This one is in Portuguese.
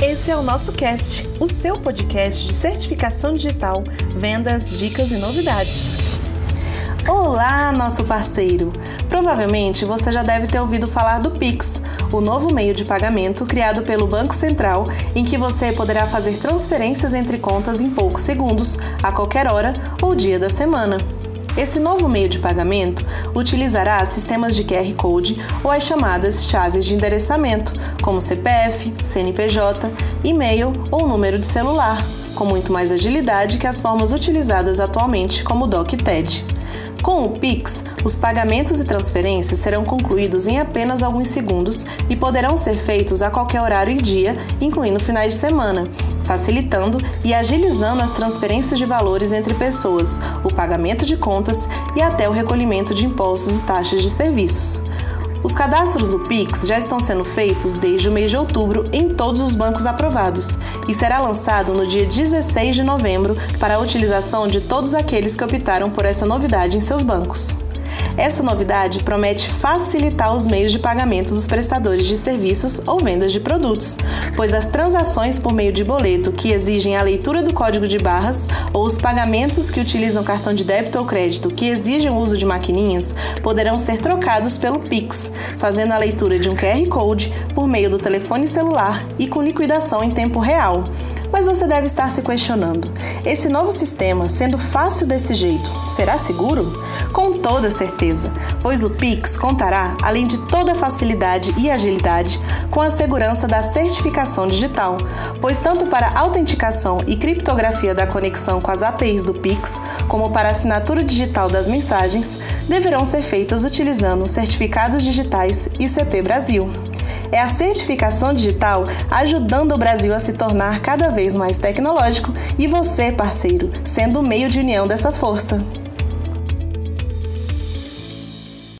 Esse é o nosso cast, o seu podcast de certificação digital, vendas, dicas e novidades. Olá, nosso parceiro! Provavelmente você já deve ter ouvido falar do Pix, o novo meio de pagamento criado pelo Banco Central, em que você poderá fazer transferências entre contas em poucos segundos, a qualquer hora ou dia da semana. Esse novo meio de pagamento utilizará sistemas de QR Code ou as chamadas chaves de endereçamento, como CPF, CNPJ, e-mail ou número de celular, com muito mais agilidade que as formas utilizadas atualmente, como o DOC TED. Com o Pix, os pagamentos e transferências serão concluídos em apenas alguns segundos e poderão ser feitos a qualquer horário e dia, incluindo finais de semana, facilitando e agilizando as transferências de valores entre pessoas, o pagamento de contas e até o recolhimento de impostos e taxas de serviços. Os cadastros do Pix já estão sendo feitos desde o mês de outubro em todos os bancos aprovados e será lançado no dia 16 de novembro para a utilização de todos aqueles que optaram por essa novidade em seus bancos. Essa novidade promete facilitar os meios de pagamento dos prestadores de serviços ou vendas de produtos, pois as transações por meio de boleto que exigem a leitura do código de barras ou os pagamentos que utilizam cartão de débito ou crédito que exigem o uso de maquininhas poderão ser trocados pelo Pix, fazendo a leitura de um QR Code por meio do telefone celular e com liquidação em tempo real. Mas você deve estar se questionando: esse novo sistema, sendo fácil desse jeito, será seguro? Com toda certeza, pois o Pix contará, além de toda a facilidade e agilidade, com a segurança da certificação digital, pois tanto para autenticação e criptografia da conexão com as APIs do Pix, como para assinatura digital das mensagens, deverão ser feitas utilizando certificados digitais ICP Brasil é a certificação digital ajudando o Brasil a se tornar cada vez mais tecnológico e você, parceiro, sendo o meio de união dessa força.